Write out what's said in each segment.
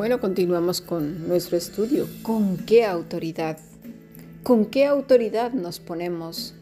Bueno, continuamos con nuestro estudio. ¿Con qué autoridad? ¿Con qué autoridad nos ponemos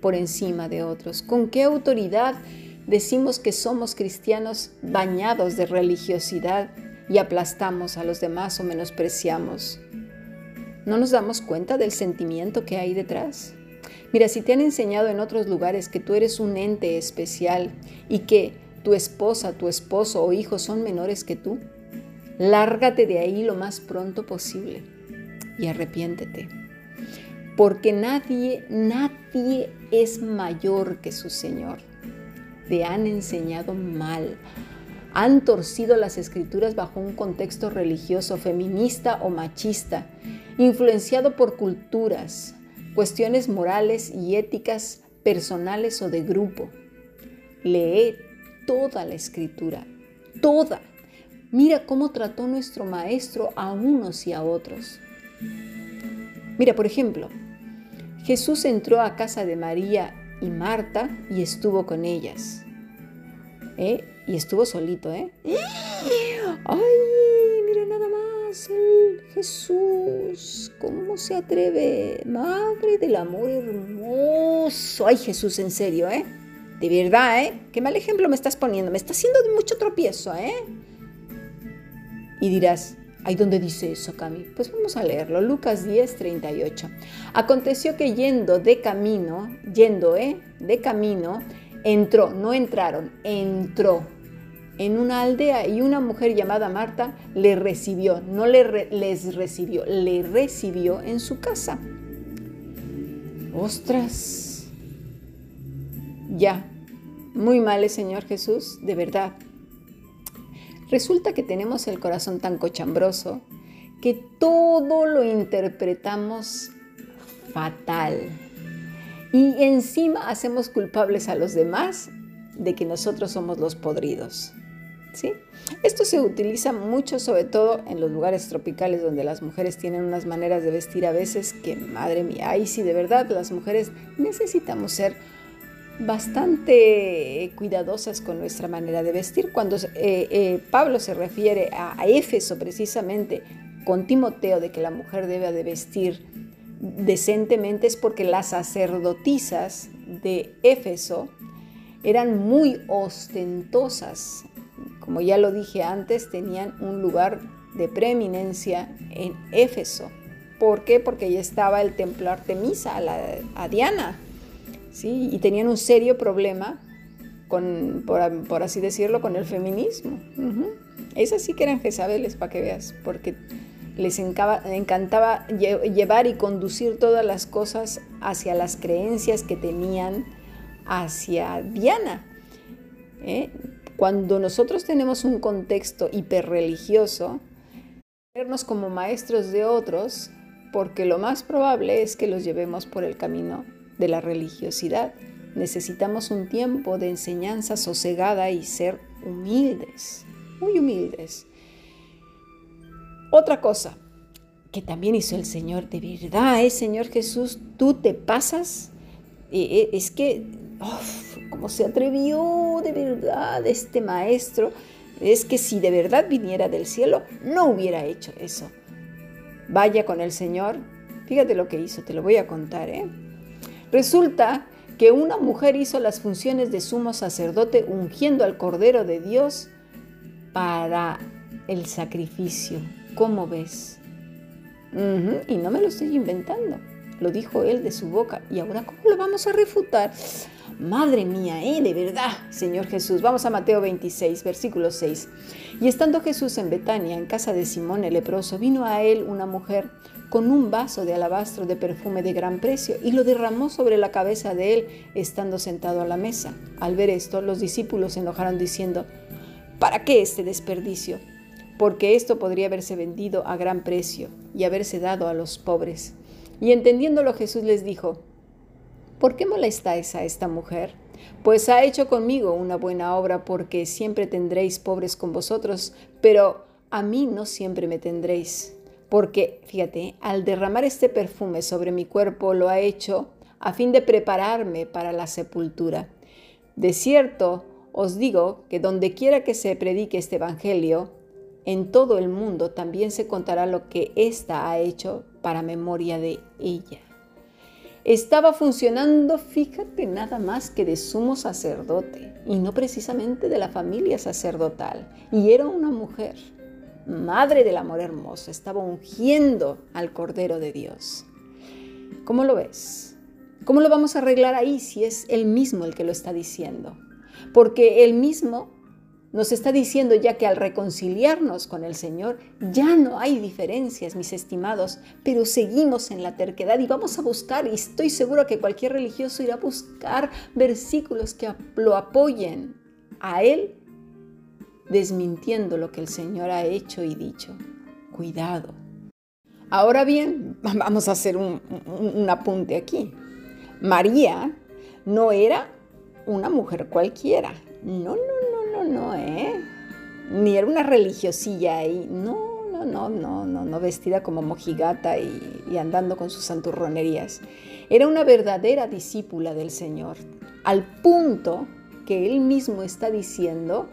por encima de otros? ¿Con qué autoridad decimos que somos cristianos bañados de religiosidad y aplastamos a los demás o menospreciamos? ¿No nos damos cuenta del sentimiento que hay detrás? Mira, si te han enseñado en otros lugares que tú eres un ente especial y que tu esposa, tu esposo o hijo son menores que tú, Lárgate de ahí lo más pronto posible y arrepiéntete. Porque nadie, nadie es mayor que su Señor. Te han enseñado mal. Han torcido las escrituras bajo un contexto religioso, feminista o machista, influenciado por culturas, cuestiones morales y éticas personales o de grupo. Lee toda la escritura, toda Mira cómo trató nuestro Maestro a unos y a otros. Mira, por ejemplo, Jesús entró a casa de María y Marta y estuvo con ellas. ¿Eh? Y estuvo solito, ¿eh? ¡Ay! Mira nada más el Jesús. ¿Cómo se atreve? Madre del amor hermoso. Ay, Jesús, en serio, ¿eh? De verdad, ¿eh? Qué mal ejemplo me estás poniendo. Me está haciendo mucho tropiezo, ¿eh? Y dirás, ¿Ahí dónde dice eso, Cami? Pues vamos a leerlo. Lucas 10, 38. Aconteció que yendo de camino, yendo, ¿eh? De camino, entró, no entraron, entró en una aldea y una mujer llamada Marta le recibió, no le les recibió, le recibió en su casa. Ostras. Ya. Muy mal, Señor Jesús, de verdad. Resulta que tenemos el corazón tan cochambroso que todo lo interpretamos fatal. Y encima hacemos culpables a los demás de que nosotros somos los podridos. ¿Sí? Esto se utiliza mucho, sobre todo en los lugares tropicales donde las mujeres tienen unas maneras de vestir a veces que, madre mía, ahí sí de verdad las mujeres necesitamos ser bastante cuidadosas con nuestra manera de vestir. Cuando eh, eh, Pablo se refiere a, Éfeso precisamente con Timoteo de que la mujer debe de vestir decentemente es porque las sacerdotisas de Éfeso eran muy ostentosas. Como ya lo dije antes, tenían un lugar de preeminencia en Éfeso. ¿Por qué? Porque ahí estaba el templo Artemisa, a Diana, ¿sí? y tenían un serio problema con, por, así decirlo, con el feminismo. Esas sí que eran Jezabeles, para que veas, porque les encantaba llevar y conducir todas las cosas hacia las creencias que tenían hacia Diana. ¿eh? Cuando nosotros tenemos un contexto hiperreligioso, vernos como maestros de otros, porque lo más probable es que los llevemos por el camino de la religiosidad. Necesitamos un tiempo de enseñanza sosegada y ser humildes, muy humildes. Otra cosa que también hizo el Señor, de verdad, ¿eh, Señor Jesús, tú te pasas, eh, es que, como se atrevió de verdad este maestro, es que si de verdad viniera del cielo, no hubiera hecho eso. Vaya con el Señor, fíjate lo que hizo, te lo voy a contar, ¿eh? Resulta que una mujer hizo las funciones de sumo sacerdote ungiendo al Cordero de Dios para el sacrificio. ¿Cómo ves? Y no me lo estoy inventando. Lo dijo él de su boca. ¿Y ahora cómo lo vamos a refutar? Madre mía, ¿eh? De verdad, Señor Jesús. Vamos a Mateo 26, versículo 6. Y estando Jesús en Betania, en casa de Simón el leproso, vino a él una mujer con un vaso de alabastro de perfume de gran precio y lo derramó sobre la cabeza de él estando sentado a la mesa. Al ver esto, los discípulos se enojaron diciendo, ¿para qué este desperdicio? Porque esto podría haberse vendido a gran precio y haberse dado a los pobres. Y entendiéndolo Jesús les dijo, ¿por qué molestáis a esta mujer? Pues ha hecho conmigo una buena obra porque siempre tendréis pobres con vosotros, pero a mí no siempre me tendréis porque, fíjate, al derramar este perfume sobre mi cuerpo lo ha hecho a fin de prepararme para la sepultura. De cierto, os digo que donde quiera que se predique este Evangelio, en todo el mundo también se contará lo que ésta ha hecho para memoria de ella. Estaba funcionando, fíjate, nada más que de sumo sacerdote y no precisamente de la familia sacerdotal. Y era una mujer, madre del amor hermoso, estaba ungiendo al Cordero de Dios. ¿Cómo lo ves? ¿Cómo lo vamos a arreglar ahí si es él mismo el que lo está diciendo? Porque él mismo nos está diciendo ya que al reconciliarnos con el Señor ya no hay diferencias, mis estimados, pero seguimos en la terquedad y vamos a buscar, y estoy seguro que cualquier religioso irá a buscar versículos que lo apoyen a Él, desmintiendo lo que el Señor ha hecho y dicho. Cuidado. Ahora bien, vamos a hacer un, un apunte aquí. María no era una mujer cualquiera. No, no, no, ¿eh? Ni era una religiosilla ahí. No, no, no, no, no, no, vestida como mojigata y, y andando con sus santurronerías. Era una verdadera discípula del Señor, al punto que él mismo está diciendo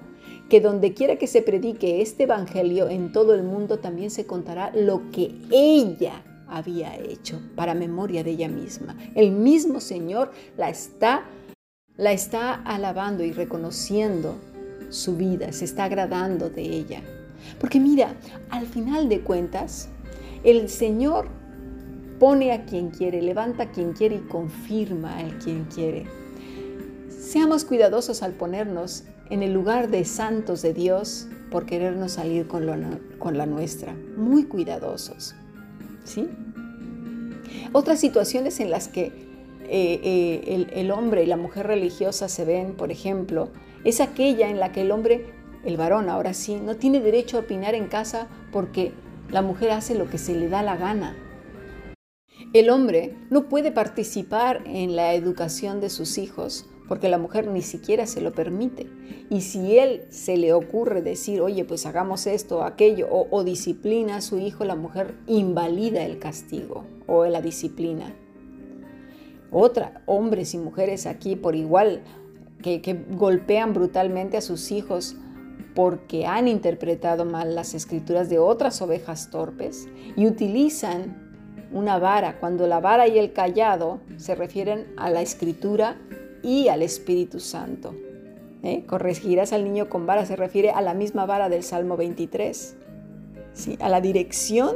que donde quiera que se predique este evangelio en todo el mundo también se contará lo que ella había hecho para memoria de ella misma. El mismo Señor la está la está alabando y reconociendo su vida, se está agradando de ella. Porque mira, al final de cuentas, el Señor pone a quien quiere, levanta a quien quiere y confirma a quien quiere. Seamos cuidadosos al ponernos en el lugar de santos de Dios por querernos salir con, con la nuestra. Muy cuidadosos. ¿Sí? Otras situaciones en las que eh, eh, el, el hombre y la mujer religiosa se ven, por ejemplo, es aquella en la que el hombre, el varón ahora sí, no tiene derecho a opinar en casa porque la mujer hace lo que se le da la gana. El hombre no puede participar en la educación de sus hijos porque la mujer ni siquiera se lo permite. Y si él se le ocurre decir, oye, pues hagamos esto o aquello, o, o disciplina a su hijo, la mujer invalida el castigo o la disciplina. Otra, hombres y mujeres aquí por igual que, golpean brutalmente a sus hijos porque han interpretado mal las escrituras de otras ovejas torpes y utilizan una vara, cuando la vara y el callado se refieren a la escritura y al Espíritu Santo. ¿Eh? Corregirás al niño con vara se refiere a la misma vara del Salmo 23, ¿sí? a la dirección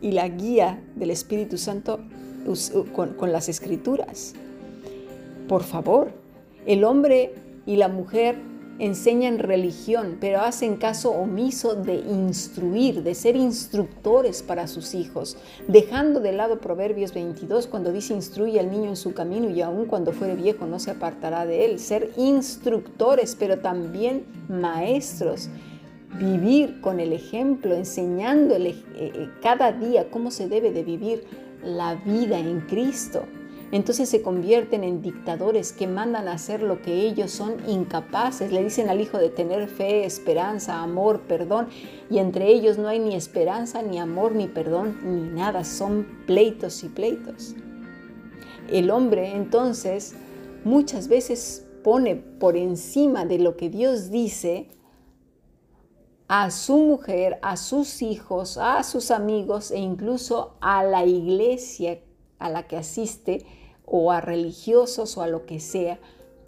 y la guía del Espíritu Santo con, con las escrituras. Por favor, el hombre y la mujer enseñan religión, pero hacen caso omiso de instruir, de ser instructores para sus hijos, dejando de lado Proverbios 22 cuando dice instruye al niño en su camino y aun cuando fuere viejo no se apartará de él. Ser instructores, pero también maestros. Vivir con el ejemplo, enseñándole eh, eh, cada día cómo se debe de vivir la vida en Cristo entonces se convierten en dictadores que mandan a hacer lo que ellos son incapaces. Le dicen al hijo de tener fe, esperanza, amor, perdón, y entre ellos no hay ni esperanza, ni amor, ni perdón, ni nada, son pleitos y pleitos. El hombre entonces muchas veces pone por encima de lo que Dios dice a su mujer, a sus hijos, a sus amigos e incluso a la iglesia a la que asiste o a religiosos o a lo que sea.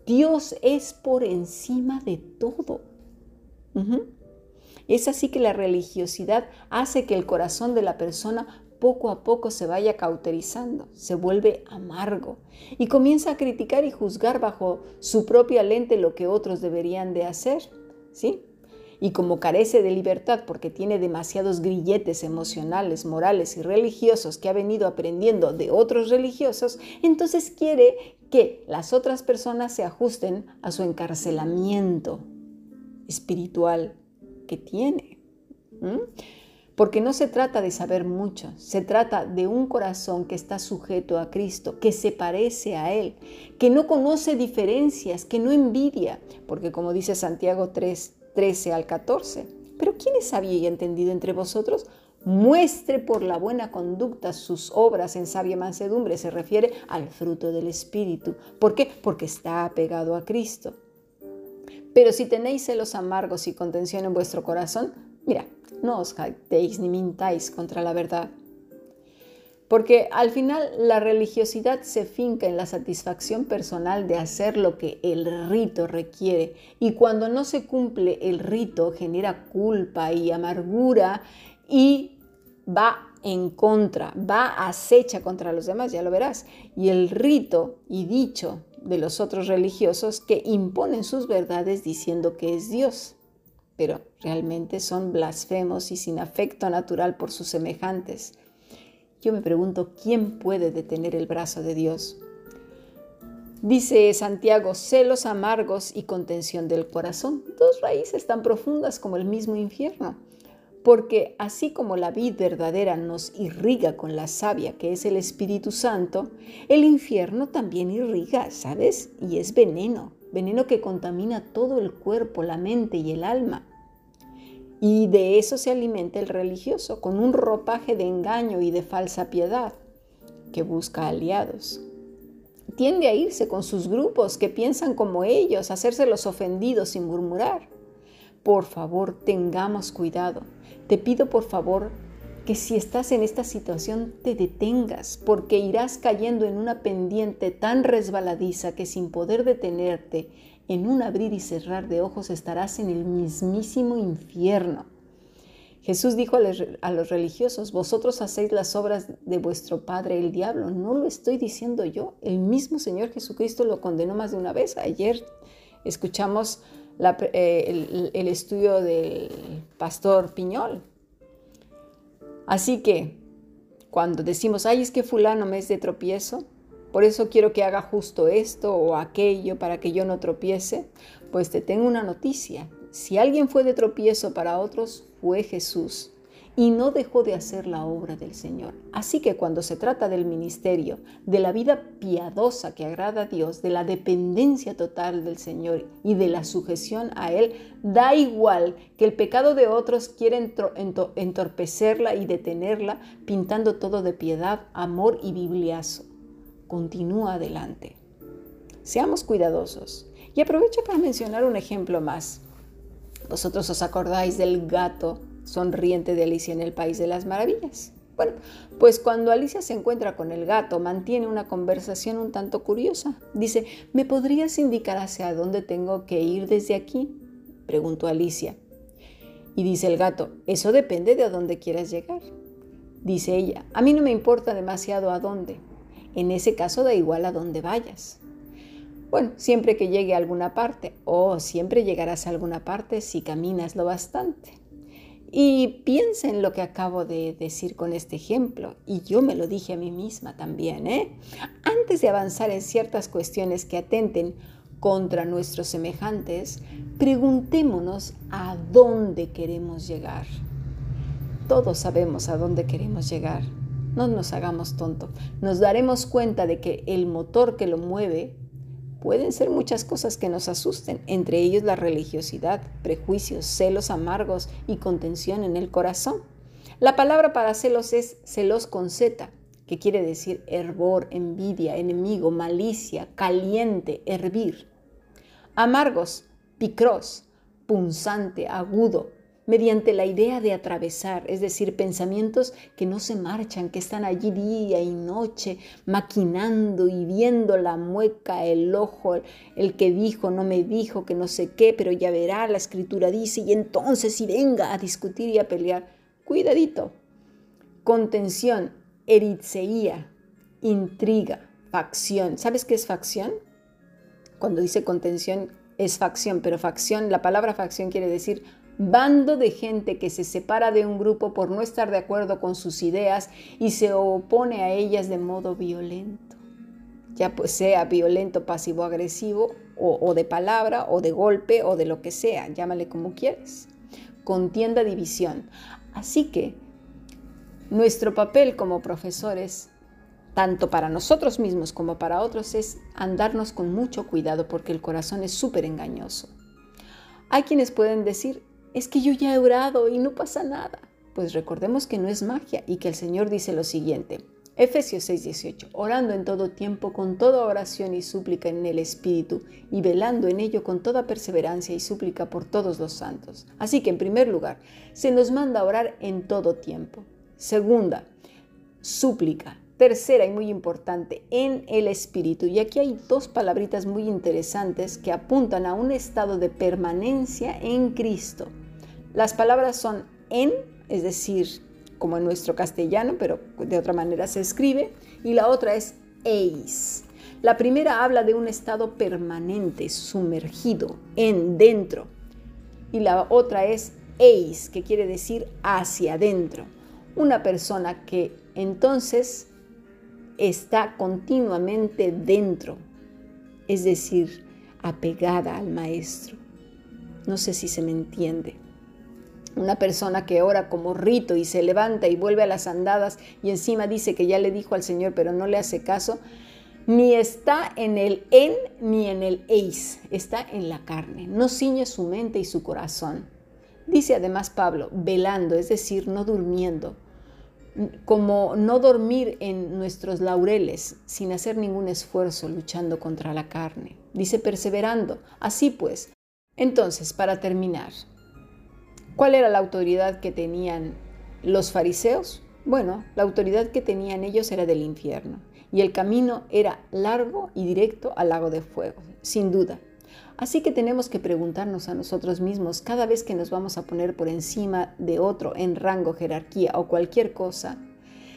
Dios es por encima de todo. Es así que la religiosidad hace que el corazón de la persona poco a poco se vaya cauterizando, se vuelve amargo y comienza a criticar y juzgar bajo su propia lente lo que otros deberían de hacer. ¿Sí? Y como carece de libertad porque tiene demasiados grilletes emocionales, morales y religiosos que ha venido aprendiendo de otros religiosos, entonces quiere que las otras personas se ajusten a su encarcelamiento espiritual que tiene. Porque no se trata de saber mucho, se trata de un corazón que está sujeto a Cristo, que se parece a Él, que no conoce diferencias, que no envidia, porque como dice Santiago 3, 13 al 14. Pero ¿quién es sabio y entendido entre vosotros? Muestre por la buena conducta sus obras en sabia mansedumbre. Se refiere al fruto del Espíritu. ¿Por qué? Porque está apegado a Cristo. Pero si tenéis celos amargos y contención en vuestro corazón, Mira, no os jactéis ni mintáis contra la verdad. Porque al final la religiosidad se finca en la satisfacción personal de hacer lo que el rito requiere. Y cuando no se cumple el rito genera culpa y amargura y va en contra, va acecha contra los demás, ya lo verás. Y el rito y dicho de los otros religiosos que imponen sus verdades diciendo que es Dios, pero realmente son blasfemos y sin afecto natural por sus semejantes. Yo me pregunto, ¿quién puede detener el brazo de Dios? Dice Santiago, celos amargos y contención del corazón, dos raíces tan profundas como el mismo infierno porque así como la vid verdadera nos irriga con la savia que es el Espíritu Santo, el infierno también irriga, ¿sabes? Y es veneno, veneno que contamina todo el cuerpo, la mente y el alma. Y de eso se alimenta el religioso, con un ropaje de engaño y de falsa piedad, que busca aliados. Tiende a irse con sus grupos que piensan como ellos, hacerse los ofendidos sin murmurar. Por favor, tengamos cuidado te pido por favor que si estás en esta situación te detengas, porque irás cayendo en una pendiente tan resbaladiza que sin poder detenerte, en un abrir y cerrar de ojos estarás en el mismísimo infierno. Jesús dijo a los religiosos, vosotros hacéis las obras de vuestro padre el diablo. No lo estoy diciendo yo, el mismo Señor Jesucristo lo condenó más de una vez. Ayer escuchamos eh, el, estudio del pastor Piñol. Así que cuando decimos, ay, es que fulano me es de tropiezo, por eso quiero que haga justo esto o aquello para que yo no tropiece, pues te tengo una noticia. Si alguien fue de tropiezo para otros, fue Jesús y no dejó de hacer la obra del Señor. Así que cuando se trata del ministerio, de la vida piadosa que agrada a Dios, de la dependencia total del Señor y de la sujeción a Él, da igual que el pecado de otros quiera entorpecerla y detenerla, pintando todo de piedad, amor y bibliazo. Continúa adelante. Seamos cuidadosos. Y aprovecho para mencionar un ejemplo más. Vosotros os acordáis del gato sonriente de Alicia en el País de las Maravillas. Bueno, pues cuando Alicia se encuentra con el gato, mantiene una conversación un tanto curiosa. Dice, ¿me podrías indicar hacia dónde tengo que ir desde aquí? Preguntó Alicia. Y dice el gato, eso depende de a dónde quieras llegar. Dice ella, a mí no me importa demasiado a dónde. En ese caso da igual a dónde vayas. Bueno, siempre que llegue a alguna parte, o siempre llegarás a alguna parte si caminas lo bastante. Y piensa en lo que acabo de decir con este ejemplo, y yo me lo dije a mí misma también, ¿eh? Antes de avanzar en ciertas cuestiones que atenten contra nuestros semejantes, preguntémonos a dónde queremos llegar. Todos sabemos a dónde queremos llegar. No nos hagamos tonto. Nos daremos cuenta de que el motor que lo mueve Pueden ser muchas cosas que nos asusten, entre ellos la religiosidad, prejuicios, celos amargos y contención en el corazón. La palabra para celos es celos con Z, que quiere decir hervor, envidia, enemigo, malicia, caliente, hervir. Amargos, picros, punzante, agudo, mediante la idea de atravesar, es decir, pensamientos que no se marchan, que están allí día y noche, maquinando y viendo la mueca, el ojo, el que dijo, no me dijo, que no sé qué, pero ya verá, la escritura dice, y entonces y venga a discutir y a pelear. Cuidadito. Contención, eritzeía, intriga, facción. ¿Sabes qué es facción? Cuando dice contención es facción, pero facción, la palabra facción quiere decir bando de gente que se separa de un grupo por no estar de acuerdo con sus ideas y se opone a ellas de modo violento, ya pues sea violento, pasivo, agresivo, o, o de palabra, o de golpe, o de lo que sea, llámale como quieres. Contienda, división. Así que nuestro papel como profesores tanto para nosotros mismos como para otros, es andarnos con mucho cuidado porque el corazón es súper engañoso. Hay quienes pueden decir, es que yo ya he orado y no pasa nada. Pues recordemos que no es magia y que el Señor dice lo siguiente, Efesios 6:18, orando en todo tiempo con toda oración y súplica en el Espíritu y velando en ello con toda perseverancia y súplica por todos los santos. Así que en primer lugar, se nos manda a orar en todo tiempo. Segunda, súplica. Tercera y muy importante, en el Espíritu. Y aquí hay dos palabritas muy interesantes que apuntan a un estado de permanencia en Cristo. Las palabras son en, es decir, como en nuestro castellano, pero de otra manera se escribe, y la otra es eis. La primera habla de un estado permanente, sumergido, en dentro, y la otra es eis, que quiere decir hacia adentro. Una persona que entonces está continuamente dentro, es decir, apegada al maestro. No sé si se me entiende. Una persona que ora como rito y se levanta y vuelve a las andadas y encima dice que ya le dijo al Señor pero no le hace caso, ni está en el en ni en el eis, está en la carne, no ciñe su mente y su corazón. Dice además Pablo, velando, es decir, no durmiendo, como no dormir en nuestros laureles sin hacer ningún esfuerzo luchando contra la carne. Dice perseverando. Así pues, entonces, para terminar, ¿Cuál era la autoridad que tenían los fariseos? Bueno, la autoridad que tenían ellos era del infierno y el camino era largo y directo al lago de fuego, sin duda. Así que tenemos que preguntarnos a nosotros mismos cada vez que nos vamos a poner por encima de otro en rango, jerarquía o cualquier cosa,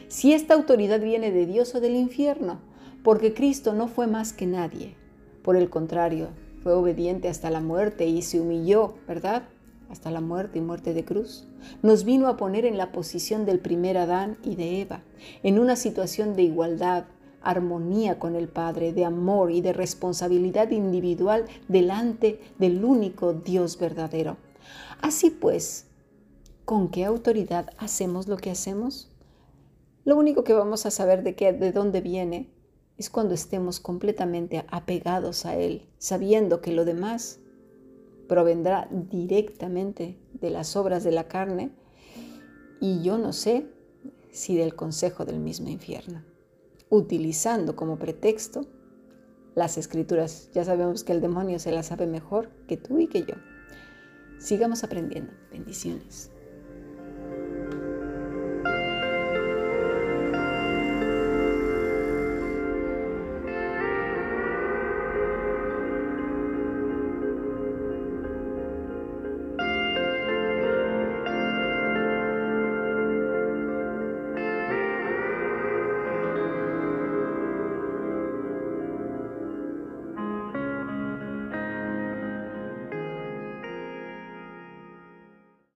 si esta autoridad viene de Dios o del infierno, porque Cristo no fue más que nadie. Por el contrario, fue obediente hasta la muerte y se humilló, ¿verdad? Hasta la muerte y muerte de cruz, nos vino a poner en la posición del primer Adán y de Eva, en una situación de igualdad, armonía con el Padre, de amor y de responsabilidad individual delante del único Dios verdadero. Así pues, ¿con qué autoridad hacemos lo que hacemos? Lo único que vamos a saber de, qué, de dónde viene es cuando estemos completamente apegados a Él, sabiendo que lo demás provendrá directamente de las obras de la carne y yo no sé si del consejo del mismo infierno, utilizando como pretexto las escrituras. Ya sabemos que el demonio se las sabe mejor que tú y que yo. Sigamos aprendiendo. Bendiciones.